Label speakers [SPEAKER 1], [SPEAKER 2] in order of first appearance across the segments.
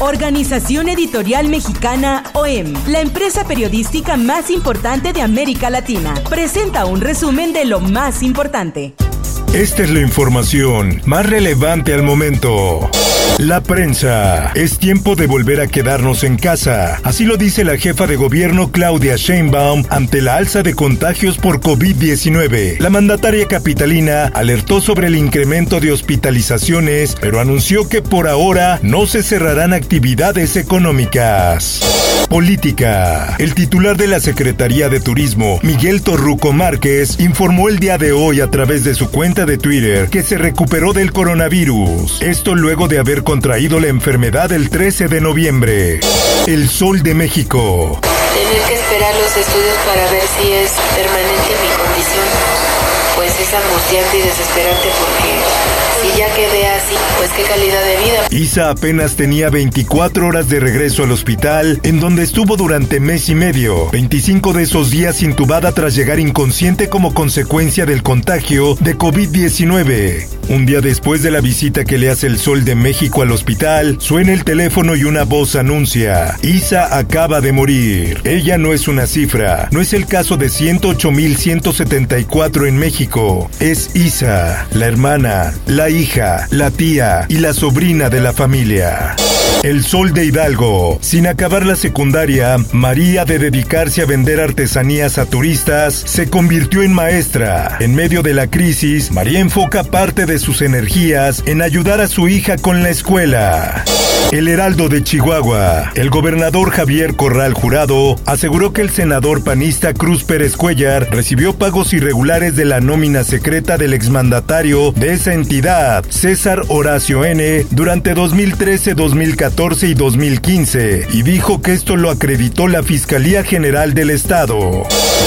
[SPEAKER 1] Organización Editorial Mexicana OEM, la empresa periodística más importante de América Latina, presenta un resumen de lo más importante.
[SPEAKER 2] Esta es la información más relevante al momento. La prensa. Es tiempo de volver a quedarnos en casa. Así lo dice la jefa de gobierno Claudia Sheinbaum ante la alza de contagios por COVID-19. La mandataria capitalina alertó sobre el incremento de hospitalizaciones, pero anunció que por ahora no se cerrarán actividades económicas. Política. El titular de la Secretaría de Turismo, Miguel Torruco Márquez, informó el día de hoy a través de su cuenta de Twitter que se recuperó del coronavirus. Esto luego de haber contraído la enfermedad el 13 de noviembre. El Sol de México.
[SPEAKER 3] Tener que esperar los estudios para ver si es permanente mi condición, pues es angustiante y desesperante porque y ya quedé así, pues qué calidad de vida.
[SPEAKER 2] Isa apenas tenía 24 horas de regreso al hospital, en donde estuvo durante mes y medio, 25 de esos días intubada tras llegar inconsciente como consecuencia del contagio de COVID-19. Un día después de la visita que le hace el Sol de México al hospital, suena el teléfono y una voz anuncia, Isa acaba de morir. Ella no es una cifra, no es el caso de 108.174 en México, es Isa, la hermana, la hija, la tía y la sobrina de la familia. El Sol de Hidalgo. Sin acabar la secundaria, María de dedicarse a vender artesanías a turistas, se convirtió en maestra. En medio de la crisis, María enfoca parte de sus energías en ayudar a su hija con la escuela. El Heraldo de Chihuahua. El gobernador Javier Corral Jurado aseguró que el senador panista Cruz Pérez Cuellar recibió pagos irregulares de la nómina secreta del exmandatario de esa entidad, César Horacio N., durante 2013, 2014 y 2015, y dijo que esto lo acreditó la Fiscalía General del Estado.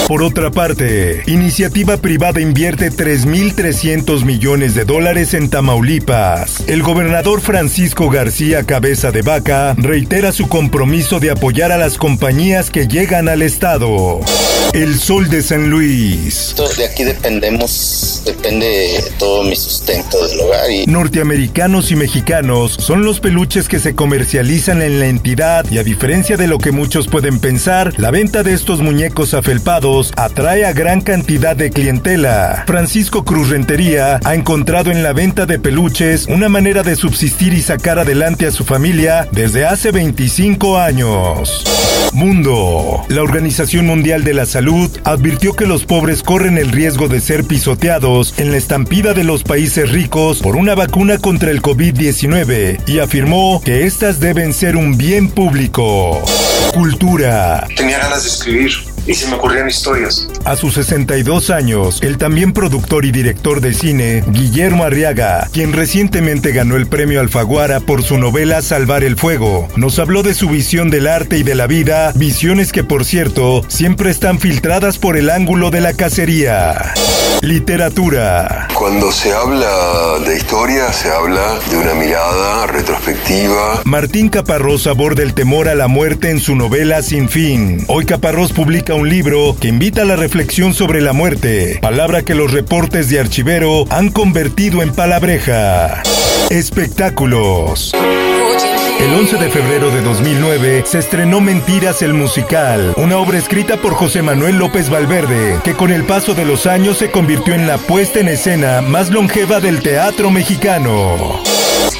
[SPEAKER 2] Por otra parte, iniciativa privada invierte 3.300 millones de dólares en Tamaulipas. El gobernador Francisco García Cabeza de Vaca reitera su compromiso de apoyar a las compañías que llegan al Estado. El Sol de San Luis.
[SPEAKER 4] De aquí dependemos, depende todo mi sustento del hogar. Y...
[SPEAKER 2] Norteamericanos y mexicanos son los peluches que se comercializan en la entidad y a diferencia de lo que muchos pueden pensar, la venta de estos muñecos afelpados atrae a gran cantidad de clientela. Francisco Cruz Rentería ha en la venta de peluches una manera de subsistir y sacar adelante a su familia desde hace 25 años. Mundo. La Organización Mundial de la Salud advirtió que los pobres corren el riesgo de ser pisoteados en la estampida de los países ricos por una vacuna contra el COVID-19 y afirmó que estas deben ser un bien público. Cultura.
[SPEAKER 5] Tenía ganas de escribir y se me ocurrían historias.
[SPEAKER 2] A sus 62 años, el también productor y director de cine, Guillermo Arriaga, quien recientemente ganó el premio Alfaguara por su novela Salvar el Fuego, nos habló de su visión del arte y de la vida, visiones que por cierto siempre están filtradas por el ángulo de la cacería. Literatura.
[SPEAKER 6] Cuando se habla de historia, se habla de una mirada retrospectiva.
[SPEAKER 2] Martín Caparrós aborda el temor a la muerte en su novela Sin Fin. Hoy Caparrós publica un libro que invita a la reflexión sobre la muerte, palabra que los reportes de Archivero han convertido en palabreja. Espectáculos. El 11 de febrero de 2009 se estrenó Mentiras el musical, una obra escrita por José Manuel López Valverde, que con el paso de los años se convirtió en la puesta en escena más longeva del teatro mexicano.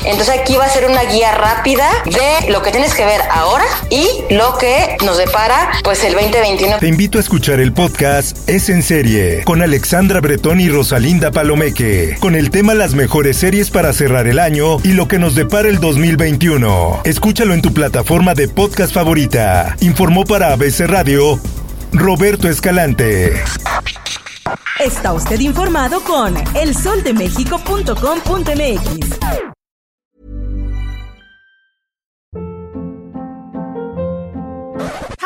[SPEAKER 3] Entonces aquí va a ser una guía rápida de lo que tienes que ver ahora y lo que nos depara pues el 2021.
[SPEAKER 2] Te invito a escuchar el podcast Es en serie con Alexandra Bretón y Rosalinda Palomeque, con el tema Las mejores series para cerrar el año y lo que nos depara el 2021. Escúchalo en tu plataforma de podcast favorita. Informó para ABC Radio Roberto Escalante.
[SPEAKER 1] Está usted informado con elsoldemexico.com.mx.